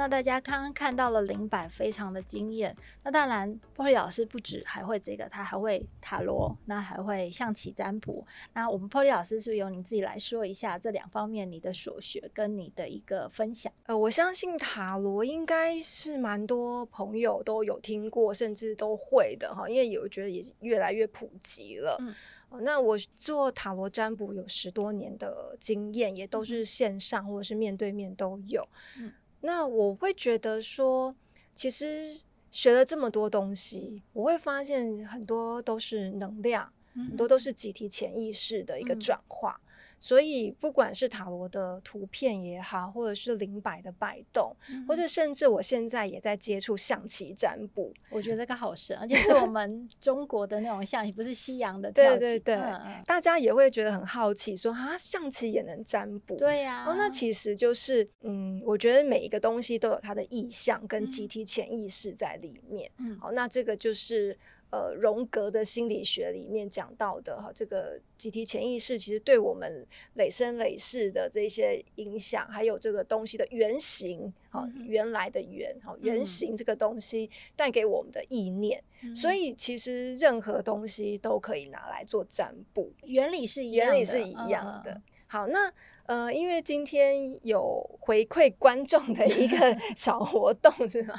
那大家刚刚看到了灵摆，非常的惊艳。那当然，波利老师不止还会这个，他还会塔罗，那还会象棋占卜。那我们波利老师是由你自己来说一下这两方面你的所学跟你的一个分享？呃，我相信塔罗应该是蛮多朋友都有听过，甚至都会的哈，因为我觉得也越来越普及了。嗯，那我做塔罗占卜有十多年的经验，也都是线上或者是面对面都有。嗯。那我会觉得说，其实学了这么多东西，我会发现很多都是能量，嗯、很多都是集体潜意识的一个转化。嗯所以，不管是塔罗的图片也好，或者是灵摆的摆动，嗯、或者甚至我现在也在接触象棋占卜，我觉得这个好神，而且是我 们中国的那种象棋，不是西洋的。对对对，嗯、大家也会觉得很好奇，说啊，象棋也能占卜？对呀、啊。哦，那其实就是，嗯，我觉得每一个东西都有它的意象跟集体潜意识在里面。嗯。好，那这个就是。呃，荣格的心理学里面讲到的哈，这个集体潜意识其实对我们累生累世的这些影响，还有这个东西的原型，哈、嗯，原来的原，哈，原型这个东西带给我们的意念，嗯、所以其实任何东西都可以拿来做占卜，原理是一样的，原理是一样的。嗯、好，那。呃，因为今天有回馈观众的一个 小活动，是吗？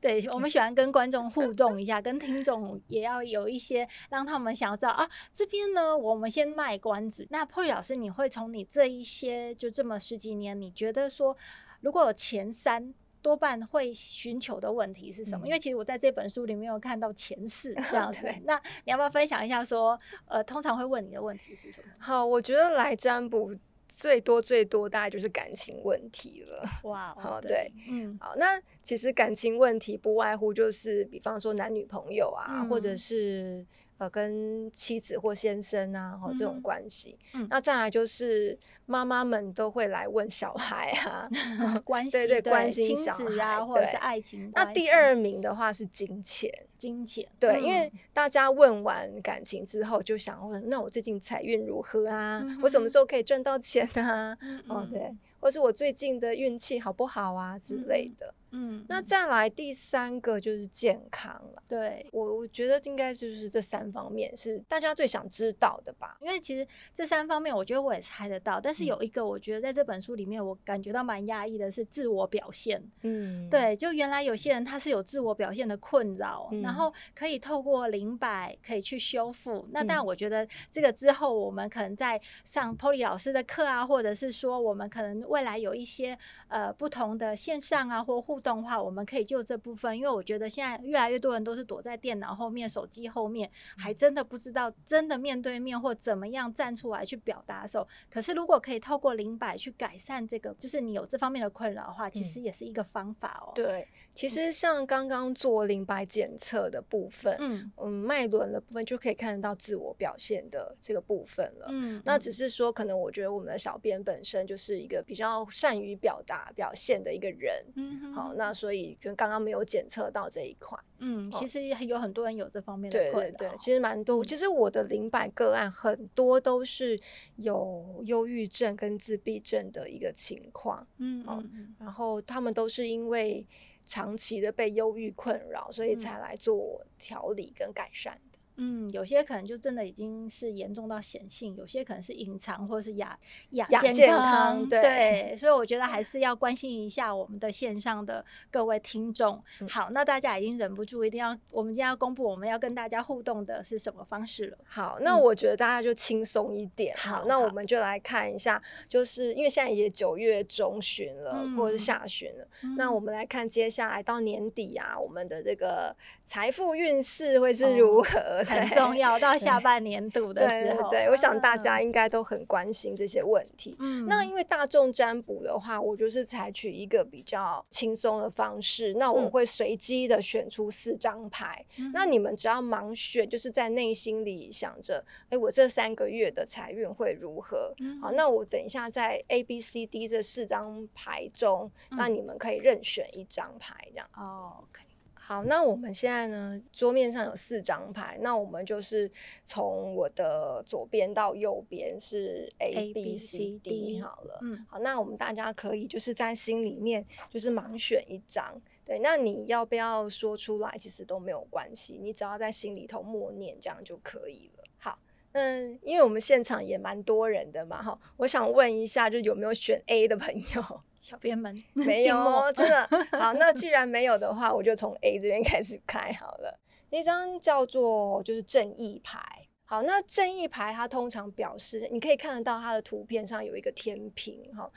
对，对，我们喜欢跟观众互动一下，跟听众也要有一些让他们想要知道啊。这边呢，我们先卖关子。那波莉老师，你会从你这一些就这么十几年，你觉得说，如果有前三，多半会寻求的问题是什么？嗯、因为其实我在这本书里面有看到前四 这样子。对那你要不要分享一下，说呃，通常会问你的问题是什么？好，我觉得来占卜。最多最多大概就是感情问题了。哇，好，对，嗯，好，那其实感情问题不外乎就是，比方说男女朋友啊，嗯、或者是。呃，跟妻子或先生啊，哈、嗯，这种关系。嗯，那再来就是妈妈们都会来问小孩啊，关系对对，关心小孩啊，或者是爱情。那第二名的话是金钱，金钱。对，嗯、因为大家问完感情之后，就想问，那我最近财运如何啊？嗯、我什么时候可以赚到钱啊？哦，对，或是我最近的运气好不好啊之类的。嗯嗯，那再来第三个就是健康了。对，我我觉得应该就是这三方面是大家最想知道的吧。因为其实这三方面，我觉得我也猜得到。但是有一个，我觉得在这本书里面，我感觉到蛮压抑的是自我表现。嗯，对，就原来有些人他是有自我表现的困扰，嗯、然后可以透过灵摆可以去修复。那但我觉得这个之后，我们可能在上 Polly 老师的课啊，或者是说我们可能未来有一些呃不同的线上啊或互。互动化，我们可以就这部分，因为我觉得现在越来越多人都是躲在电脑后面、手机后面，还真的不知道真的面对面或怎么样站出来去表达的时候。可是如果可以透过灵摆去改善这个，就是你有这方面的困扰的话，其实也是一个方法哦。对，其实像刚刚做灵摆检测的部分，嗯嗯，脉轮的部分就可以看得到自我表现的这个部分了。嗯，那只是说，可能我觉得我们的小编本身就是一个比较善于表达、表现的一个人。嗯，好。那所以跟刚刚没有检测到这一块，嗯，其实有很多人有这方面的困扰，对对对，其实蛮多。其实我的灵摆个案很多都是有忧郁症跟自闭症的一个情况，嗯嗯，然后他们都是因为长期的被忧郁困扰，所以才来做调理跟改善。嗯，有些可能就真的已经是严重到显性，有些可能是隐藏或者是亚亚健，健康，对，对，所以我觉得还是要关心一下我们的线上的各位听众。嗯、好，那大家已经忍不住一定要，我们今天要公布我们要跟大家互动的是什么方式了。好，那我觉得大家就轻松一点。嗯、好，那我们就来看一下，就是因为现在也九月中旬了，嗯、或者是下旬了，嗯、那我们来看接下来到年底啊，我们的这个财富运势会是如何？哦很重要。到下半年度的时候，对，对，对，我想大家应该都很关心这些问题。嗯，那因为大众占卜的话，我就是采取一个比较轻松的方式。那我会随机的选出四张牌，嗯，那你们只要盲选，就是在内心里想着，哎，我这三个月的财运会如何？嗯，好，那我等一下在 A、B、C、D 这四张牌中，嗯，那你们可以任选一张牌，这样。哦，OK。好，那我们现在呢，桌面上有四张牌，那我们就是从我的左边到右边是 A, A B, C, D, C D 好了。嗯，好，那我们大家可以就是在心里面就是盲选一张，对，那你要不要说出来，其实都没有关系，你只要在心里头默念这样就可以了。好，嗯，因为我们现场也蛮多人的嘛，哈，我想问一下，就有没有选 A 的朋友？小编们没 有哦，真的好。那既然没有的话，我就从 A 这边开始开好了。那张叫做就是正义牌。好，那正义牌它通常表示，你可以看得到它的图片上有一个天平哈，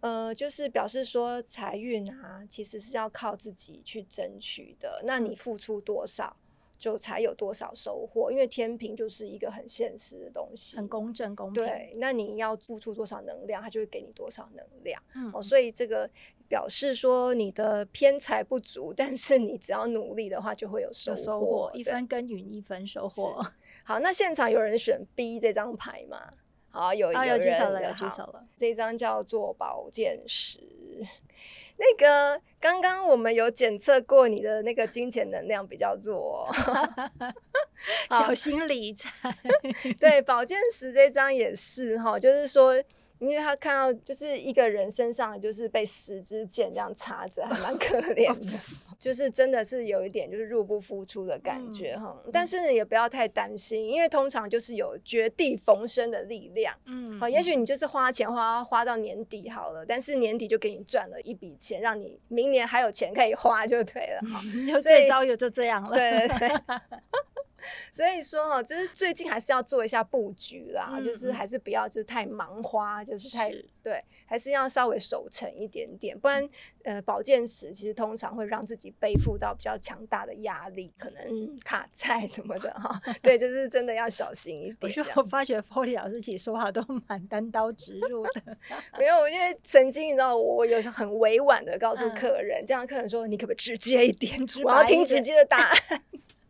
呃，就是表示说财运啊，其实是要靠自己去争取的。那你付出多少？就才有多少收获，因为天平就是一个很现实的东西，很公正公平。对，那你要付出多少能量，它就会给你多少能量。嗯，哦，所以这个表示说你的偏财不足，但是你只要努力的话，就会有收获。收获，一分耕耘一分收获。好，那现场有人选 B 这张牌吗？好，有一个人，啊，有举手了，有举手了。这张叫做宝剑十。那个刚刚我们有检测过你的那个金钱能量比较弱，小心理财。对，宝剑十这张也是哈，就是说。因为他看到就是一个人身上就是被十支箭这样插着，还蛮可怜的，就是真的是有一点就是入不敷出的感觉哈。嗯、但是也不要太担心，因为通常就是有绝地逢生的力量。嗯，好，也许你就是花钱花花到年底好了，但是年底就给你赚了一笔钱，让你明年还有钱可以花就对了。就这招也就这样了。对对对。所以说哈，就是最近还是要做一下布局啦，嗯、就是还是不要就是太忙花，就是太是。对，还是要稍微守成一点点，不然呃，保健室其实通常会让自己背负到比较强大的压力，可能卡债什么的哈。对，就是真的要小心一点。我觉得我发觉 Polly 老师其实说话都蛮单刀直入的，没有，因为曾经你知道我有时候很委婉的告诉客人，嗯、这样客人说你可不可以直接一点，我要听直接的答案。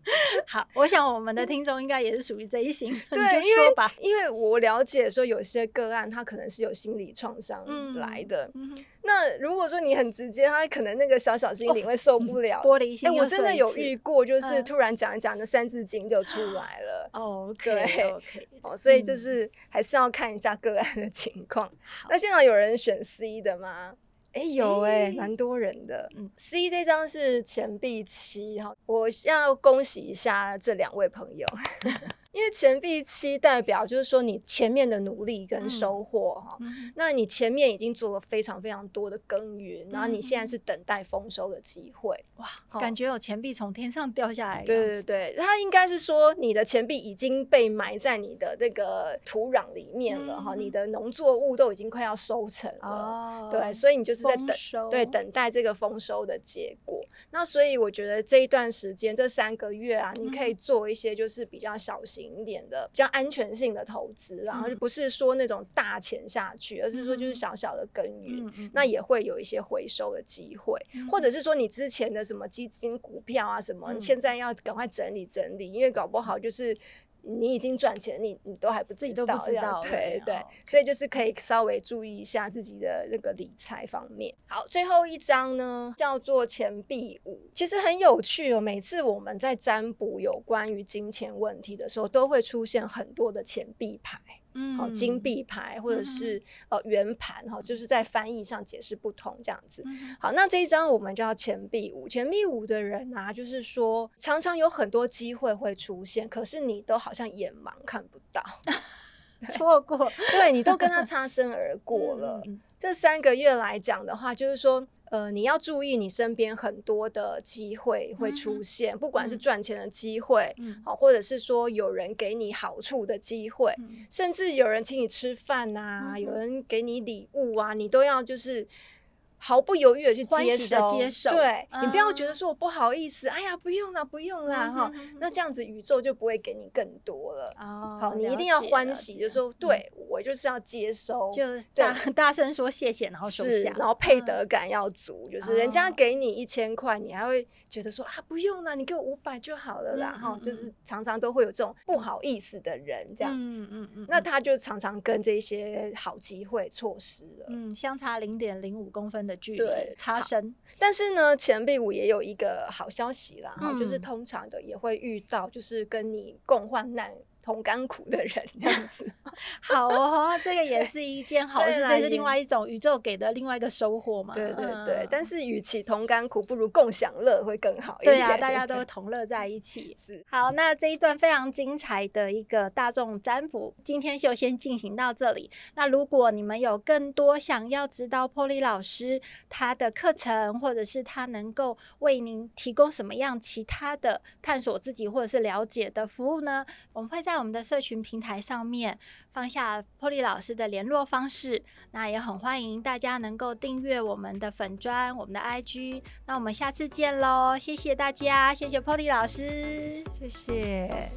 好，我想我们的听众应该也是属于这一型，对。因为，因为我了解说有些个案他可能是有心理创伤来的。嗯、那如果说你很直接，他可能那个小小心灵会受不了。玻璃心，我真的有遇过，就是突然讲一讲，那三字经就出来了。哦、嗯，对，OK，哦，所以就是还是要看一下个案的情况。嗯、那现场有人选 C 的吗？哎、欸，有哎、欸，蛮、欸、多人的。嗯，C 这张是钱币七哈，我要恭喜一下这两位朋友。因为钱币七代表就是说你前面的努力跟收获哈，嗯、那你前面已经做了非常非常多的耕耘，嗯、然后你现在是等待丰收的机会。感觉有钱币从天上掉下来。对对对，它应该是说你的钱币已经被埋在你的这个土壤里面了哈，嗯、你的农作物都已经快要收成了。哦，对，所以你就是在等，收对，等待这个丰收的结果。那所以我觉得这一段时间这三个月啊，你可以做一些就是比较小型。一点的比较安全性的投资，然后就不是说那种大钱下去，而是说就是小小的耕耘，那也会有一些回收的机会，或者是说你之前的什么基金、股票啊什么，现在要赶快整理整理，因为搞不好就是。你已经赚钱，你你都还不自己都不知道，对对，所以就是可以稍微注意一下自己的那个理财方面。好，最后一张呢叫做钱币五，其实很有趣哦。每次我们在占卜有关于金钱问题的时候，都会出现很多的钱币牌。嗯，好，金币牌或者是呃圆盘哈，就是在翻译上解释不同这样子。嗯、好，那这一张我们叫钱币五，钱币五的人啊，就是说常常有很多机会会出现，可是你都好像眼盲看不到，错过，对，你都跟他 擦身而过了。嗯、这三个月来讲的话，就是说。呃，你要注意，你身边很多的机会会出现，嗯、不管是赚钱的机会，嗯、或者是说有人给你好处的机会，嗯、甚至有人请你吃饭啊，嗯、有人给你礼物啊，你都要就是毫不犹豫的去接受，接受。对、嗯、你不要觉得说我不好意思，哎呀，不用了，不用了哈、嗯。那这样子宇宙就不会给你更多了。哦、好，你一定要欢喜，就是说，对、嗯、我就是要接收，就大大声说谢谢，然后收下，然后配得感要足，嗯、就是人家给你一千块，你还会觉得说啊，不用了，你给我五百就好了啦。哈、嗯，就是常常都会有这种不好意思的人这样子。嗯嗯嗯，那他就常常跟这些好机会错失了。嗯，相差零点零五公分的距离，差生。但是呢，钱币五也有一个好消息啦，哈、嗯，就是通常的也会遇到，就是跟你共患难。同甘苦的人这样子，好哦，这个也是一件好事，这是另外一种宇宙给的另外一个收获嘛。对对对，嗯、但是与其同甘苦，不如共享乐会更好一点。对啊，大家都 同乐在一起。是。好，那这一段非常精彩的一个大众占卜，今天就先进行到这里。那如果你们有更多想要知道 Polly 老师他的课程，或者是他能够为您提供什么样其他的探索自己或者是了解的服务呢？我们会在。在我们的社群平台上面放下 Polly 老师的联络方式，那也很欢迎大家能够订阅我们的粉砖、我们的 IG。那我们下次见喽，谢谢大家，谢谢 Polly 老师，谢谢。